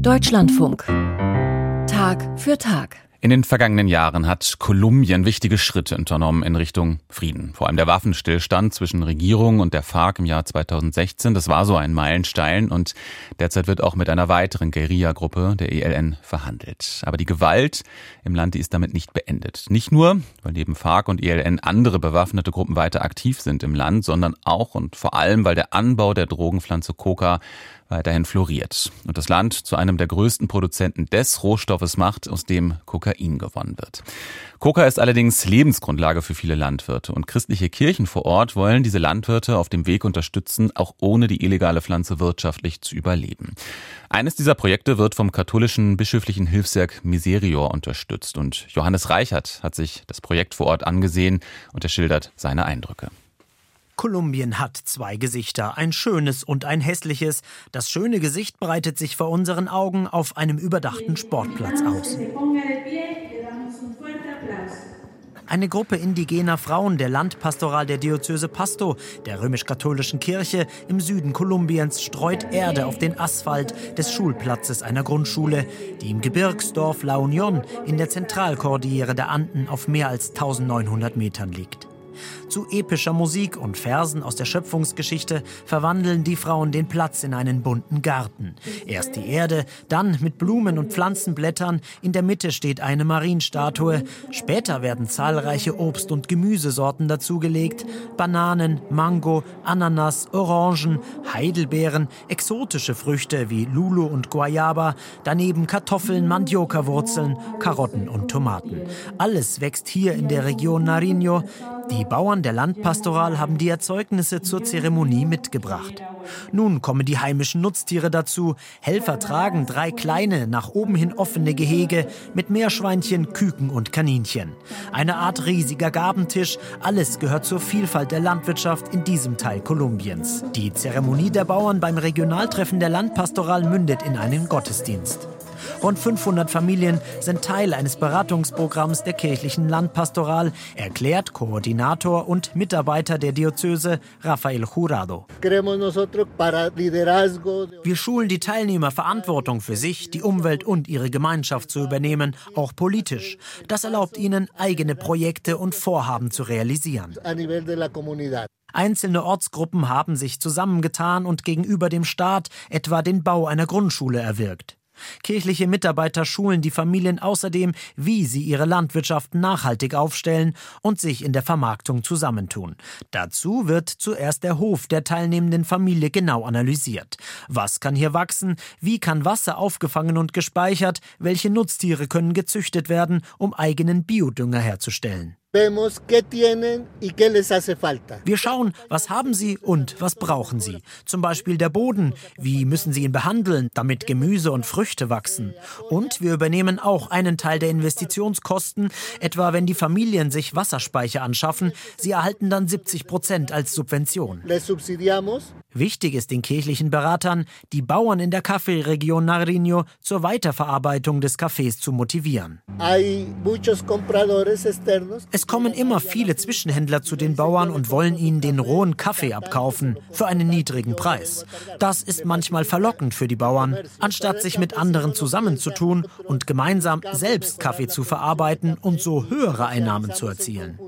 Deutschlandfunk. Tag für Tag. In den vergangenen Jahren hat Kolumbien wichtige Schritte unternommen in Richtung Frieden. Vor allem der Waffenstillstand zwischen Regierung und der FARC im Jahr 2016, das war so ein Meilenstein und derzeit wird auch mit einer weiteren Guerilla-Gruppe, der ELN, verhandelt. Aber die Gewalt im Land, die ist damit nicht beendet. Nicht nur, weil neben FARC und ELN andere bewaffnete Gruppen weiter aktiv sind im Land, sondern auch und vor allem, weil der Anbau der Drogenpflanze Coca weiterhin floriert und das Land zu einem der größten Produzenten des Rohstoffes macht, aus dem Kokain gewonnen wird. Coca ist allerdings Lebensgrundlage für viele Landwirte und christliche Kirchen vor Ort wollen diese Landwirte auf dem Weg unterstützen, auch ohne die illegale Pflanze wirtschaftlich zu überleben. Eines dieser Projekte wird vom katholischen bischöflichen Hilfswerk Miserior unterstützt und Johannes Reichert hat sich das Projekt vor Ort angesehen und er schildert seine Eindrücke. Kolumbien hat zwei Gesichter, ein schönes und ein hässliches. Das schöne Gesicht breitet sich vor unseren Augen auf einem überdachten Sportplatz aus. Eine Gruppe indigener Frauen der Landpastoral der Diözese Pasto, der römisch-katholischen Kirche im Süden Kolumbiens, streut Erde auf den Asphalt des Schulplatzes einer Grundschule, die im Gebirgsdorf La Union in der Zentralkordillere der Anden auf mehr als 1900 Metern liegt. Zu epischer Musik und Versen aus der Schöpfungsgeschichte verwandeln die Frauen den Platz in einen bunten Garten. Erst die Erde, dann mit Blumen und Pflanzenblättern, in der Mitte steht eine Marienstatue, später werden zahlreiche Obst- und Gemüsesorten dazugelegt, Bananen, Mango, Ananas, Orangen, Heidelbeeren, exotische Früchte wie Lulu und Guayaba, daneben Kartoffeln, Mandioka-Wurzeln, Karotten und Tomaten. Alles wächst hier in der Region Nariño, die Bauern der Landpastoral haben die Erzeugnisse zur Zeremonie mitgebracht. Nun kommen die heimischen Nutztiere dazu. Helfer tragen drei kleine, nach oben hin offene Gehege mit Meerschweinchen, Küken und Kaninchen. Eine Art riesiger Gabentisch. Alles gehört zur Vielfalt der Landwirtschaft in diesem Teil Kolumbiens. Die Zeremonie der Bauern beim Regionaltreffen der Landpastoral mündet in einen Gottesdienst. Rund 500 Familien sind Teil eines Beratungsprogramms der kirchlichen Landpastoral, erklärt Koordinator und Mitarbeiter der Diözese Rafael Jurado. Wir schulen die Teilnehmer, Verantwortung für sich, die Umwelt und ihre Gemeinschaft zu übernehmen, auch politisch. Das erlaubt ihnen, eigene Projekte und Vorhaben zu realisieren. Einzelne Ortsgruppen haben sich zusammengetan und gegenüber dem Staat etwa den Bau einer Grundschule erwirkt. Kirchliche Mitarbeiter schulen die Familien außerdem, wie sie ihre Landwirtschaft nachhaltig aufstellen und sich in der Vermarktung zusammentun. Dazu wird zuerst der Hof der teilnehmenden Familie genau analysiert. Was kann hier wachsen? Wie kann Wasser aufgefangen und gespeichert? Welche Nutztiere können gezüchtet werden, um eigenen Biodünger herzustellen? Wir schauen, was haben sie und was brauchen sie. Zum Beispiel der Boden. Wie müssen sie ihn behandeln, damit Gemüse und Früchte wachsen? Und wir übernehmen auch einen Teil der Investitionskosten, etwa wenn die Familien sich Wasserspeicher anschaffen. Sie erhalten dann 70 Prozent als Subvention. Wichtig ist den kirchlichen Beratern, die Bauern in der Kaffeeregion Nariño zur Weiterverarbeitung des Kaffees zu motivieren. Es kommen immer viele Zwischenhändler zu den Bauern und wollen ihnen den rohen Kaffee abkaufen für einen niedrigen Preis. Das ist manchmal verlockend für die Bauern, anstatt sich mit anderen zusammenzutun und gemeinsam selbst Kaffee zu verarbeiten und so höhere Einnahmen zu erzielen.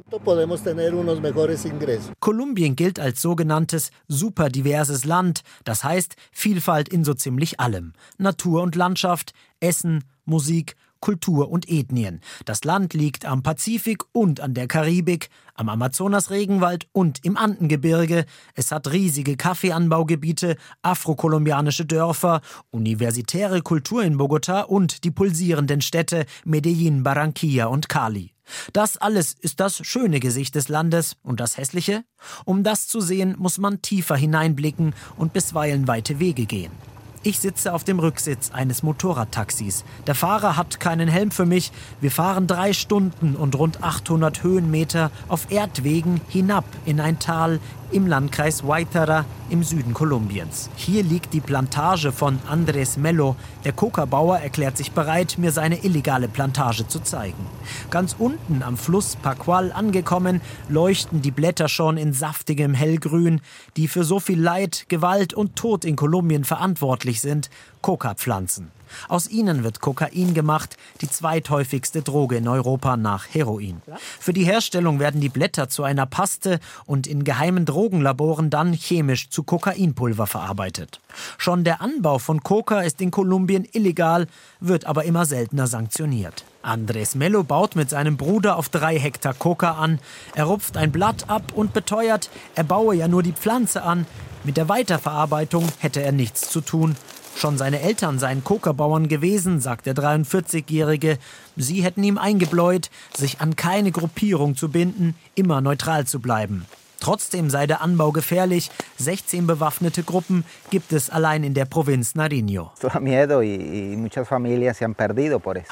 Kolumbien gilt als sogenanntes superdiverses Land, das heißt Vielfalt in so ziemlich allem. Natur und Landschaft, Essen, Musik, Kultur und Ethnien. Das Land liegt am Pazifik und an der Karibik, am Amazonas-Regenwald und im Andengebirge. Es hat riesige Kaffeeanbaugebiete, afrokolumbianische Dörfer, universitäre Kultur in Bogotá und die pulsierenden Städte Medellin, Barranquilla und Cali. Das alles ist das schöne Gesicht des Landes und das hässliche? Um das zu sehen, muss man tiefer hineinblicken und bisweilen weite Wege gehen. Ich sitze auf dem Rücksitz eines Motorradtaxis. Der Fahrer hat keinen Helm für mich. Wir fahren drei Stunden und rund 800 Höhenmeter auf Erdwegen hinab in ein Tal im Landkreis Waitara im Süden Kolumbiens. Hier liegt die Plantage von Andres Mello. Der Coca-Bauer erklärt sich bereit, mir seine illegale Plantage zu zeigen. Ganz unten am Fluss Pacual angekommen, leuchten die Blätter schon in saftigem Hellgrün, die für so viel Leid, Gewalt und Tod in Kolumbien verantwortlich üblich sind, Coca-Pflanzen. Aus ihnen wird Kokain gemacht, die zweithäufigste Droge in Europa nach Heroin. Für die Herstellung werden die Blätter zu einer Paste und in geheimen Drogenlaboren dann chemisch zu Kokainpulver verarbeitet. Schon der Anbau von Coca ist in Kolumbien illegal, wird aber immer seltener sanktioniert. Andres Mello baut mit seinem Bruder auf drei Hektar Coca an. Er rupft ein Blatt ab und beteuert, er baue ja nur die Pflanze an. Mit der Weiterverarbeitung hätte er nichts zu tun. Schon seine Eltern seien Kokerbauern gewesen, sagt der 43-Jährige. Sie hätten ihm eingebläut, sich an keine Gruppierung zu binden, immer neutral zu bleiben. Trotzdem sei der Anbau gefährlich. 16 bewaffnete Gruppen gibt es allein in der Provinz Nariño.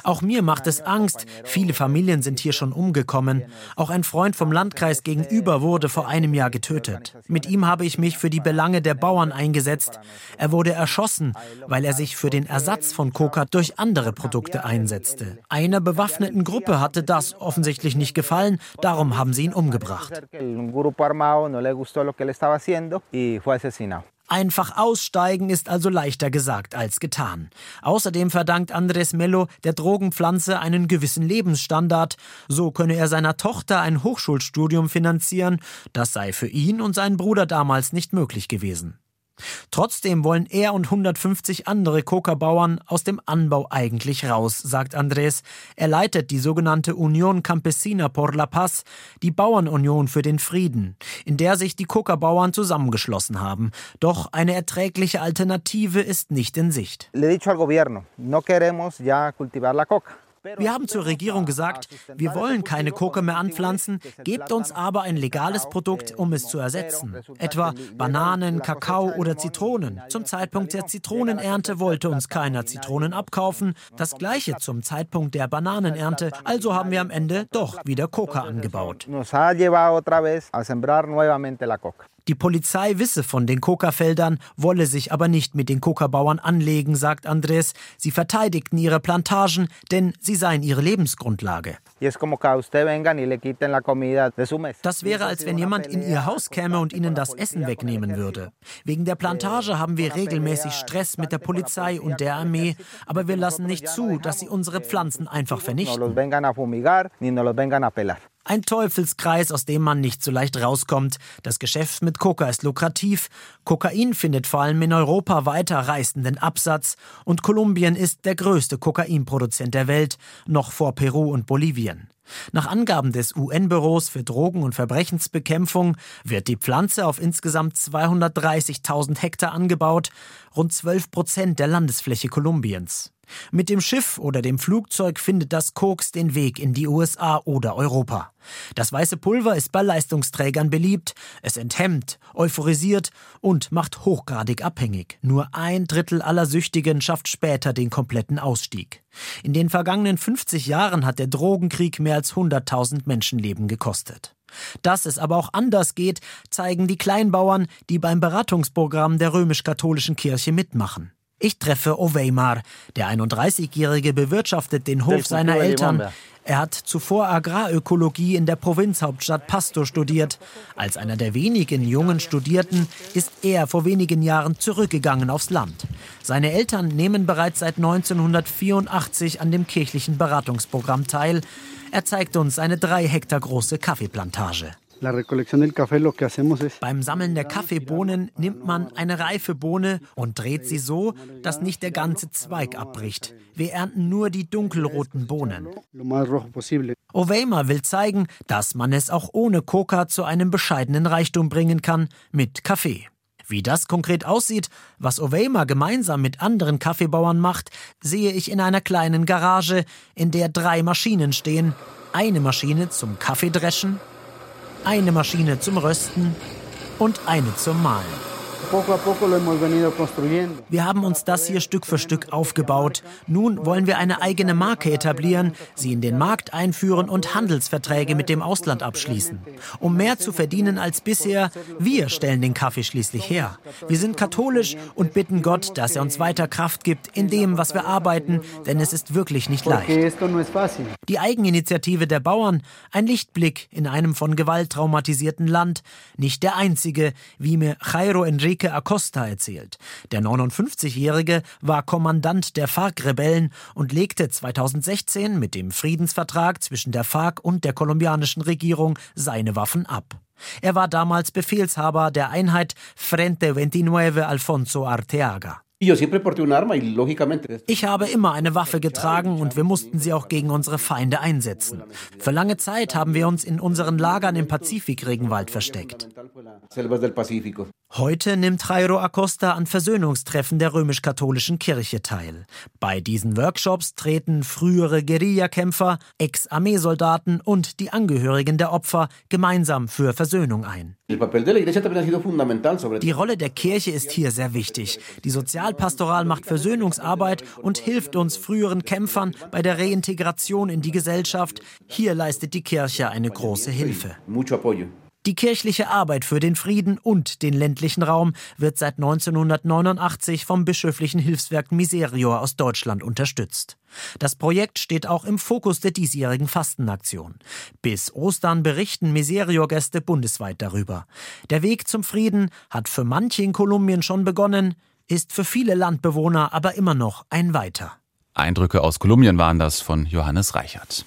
Auch mir macht es Angst. Viele Familien sind hier schon umgekommen. Auch ein Freund vom Landkreis gegenüber wurde vor einem Jahr getötet. Mit ihm habe ich mich für die Belange der Bauern eingesetzt. Er wurde erschossen, weil er sich für den Ersatz von Coca durch andere Produkte einsetzte. Einer bewaffneten Gruppe hatte das offensichtlich nicht gefallen, darum haben sie ihn umgebracht armado, no le gustó lo que él estaba haciendo y fue asesinado. Einfach aussteigen ist also leichter gesagt als getan. Außerdem verdankt Andres Mello der Drogenpflanze einen gewissen Lebensstandard. So könne er seiner Tochter ein Hochschulstudium finanzieren. Das sei für ihn und seinen Bruder damals nicht möglich gewesen. Trotzdem wollen er und 150 andere Coca-Bauern aus dem Anbau eigentlich raus, sagt Andrés. Er leitet die sogenannte Union Campesina por la Paz, die Bauernunion für den Frieden, in der sich die Coca-Bauern zusammengeschlossen haben. Doch eine erträgliche Alternative ist nicht in Sicht. Le he dicho al gobierno, no queremos ya cultivar la coca. Wir haben zur Regierung gesagt, wir wollen keine Koke mehr anpflanzen, gebt uns aber ein legales Produkt, um es zu ersetzen. Etwa Bananen, Kakao oder Zitronen. Zum Zeitpunkt der Zitronenernte wollte uns keiner Zitronen abkaufen. Das gleiche zum Zeitpunkt der Bananenernte. Also haben wir am Ende doch wieder Coca angebaut. Die Polizei wisse von den Coca-Feldern, wolle sich aber nicht mit den Coca-Bauern anlegen, sagt Andres. Sie verteidigten ihre Plantagen, denn sie seien ihre Lebensgrundlage. Das wäre, als wenn jemand in ihr Haus käme und ihnen das Essen wegnehmen würde. Wegen der Plantage haben wir regelmäßig Stress mit der Polizei und der Armee, aber wir lassen nicht zu, dass sie unsere Pflanzen einfach vernichten. Ein Teufelskreis, aus dem man nicht so leicht rauskommt. Das Geschäft mit Coca ist lukrativ. Kokain findet vor allem in Europa weiter reißenden Absatz. Und Kolumbien ist der größte Kokainproduzent der Welt, noch vor Peru und Bolivien. Nach Angaben des UN-Büros für Drogen- und Verbrechensbekämpfung wird die Pflanze auf insgesamt 230.000 Hektar angebaut, rund 12 Prozent der Landesfläche Kolumbiens. Mit dem Schiff oder dem Flugzeug findet das Koks den Weg in die USA oder Europa. Das weiße Pulver ist bei Leistungsträgern beliebt, es enthemmt, euphorisiert und macht hochgradig abhängig. Nur ein Drittel aller Süchtigen schafft später den kompletten Ausstieg. In den vergangenen 50 Jahren hat der Drogenkrieg mehr als 100.000 Menschenleben gekostet. Dass es aber auch anders geht, zeigen die Kleinbauern, die beim Beratungsprogramm der römisch-katholischen Kirche mitmachen. Ich treffe Oweimar. Der 31-Jährige bewirtschaftet den Hof seiner Eltern. Er hat zuvor Agrarökologie in der Provinzhauptstadt Pasto studiert. Als einer der wenigen jungen Studierten ist er vor wenigen Jahren zurückgegangen aufs Land. Seine Eltern nehmen bereits seit 1984 an dem kirchlichen Beratungsprogramm teil. Er zeigt uns eine drei Hektar große Kaffeeplantage. Beim Sammeln der Kaffeebohnen nimmt man eine reife Bohne und dreht sie so, dass nicht der ganze Zweig abbricht. Wir ernten nur die dunkelroten Bohnen. Oweima will zeigen, dass man es auch ohne Coca zu einem bescheidenen Reichtum bringen kann mit Kaffee. Wie das konkret aussieht, was Oweima gemeinsam mit anderen Kaffeebauern macht, sehe ich in einer kleinen Garage, in der drei Maschinen stehen. Eine Maschine zum Kaffeedreschen, eine Maschine zum Rösten und eine zum Mahlen. Wir haben uns das hier Stück für Stück aufgebaut. Nun wollen wir eine eigene Marke etablieren, sie in den Markt einführen und Handelsverträge mit dem Ausland abschließen. Um mehr zu verdienen als bisher, wir stellen den Kaffee schließlich her. Wir sind katholisch und bitten Gott, dass er uns weiter Kraft gibt in dem, was wir arbeiten, denn es ist wirklich nicht leicht. Die Eigeninitiative der Bauern, ein Lichtblick in einem von Gewalt traumatisierten Land, nicht der einzige, wie mir Jairo Enrique Enrique Acosta erzählt. Der 59-Jährige war Kommandant der FARC-Rebellen und legte 2016 mit dem Friedensvertrag zwischen der FARC und der kolumbianischen Regierung seine Waffen ab. Er war damals Befehlshaber der Einheit Frente 29 Alfonso Arteaga. Ich habe immer eine Waffe getragen und wir mussten sie auch gegen unsere Feinde einsetzen. Für lange Zeit haben wir uns in unseren Lagern im Pazifikregenwald versteckt. Heute nimmt Jairo Acosta an Versöhnungstreffen der römisch-katholischen Kirche teil. Bei diesen Workshops treten frühere Guerillakämpfer, Ex-Armeesoldaten und die Angehörigen der Opfer gemeinsam für Versöhnung ein. Die Rolle der Kirche ist hier sehr wichtig. Die Sozialpastoral macht Versöhnungsarbeit und hilft uns früheren Kämpfern bei der Reintegration in die Gesellschaft. Hier leistet die Kirche eine große Hilfe. Die kirchliche Arbeit für den Frieden und den ländlichen Raum wird seit 1989 vom bischöflichen Hilfswerk Miserior aus Deutschland unterstützt. Das Projekt steht auch im Fokus der diesjährigen Fastenaktion. Bis Ostern berichten Miserior-Gäste bundesweit darüber. Der Weg zum Frieden hat für manche in Kolumbien schon begonnen, ist für viele Landbewohner aber immer noch ein weiter. Eindrücke aus Kolumbien waren das von Johannes Reichert.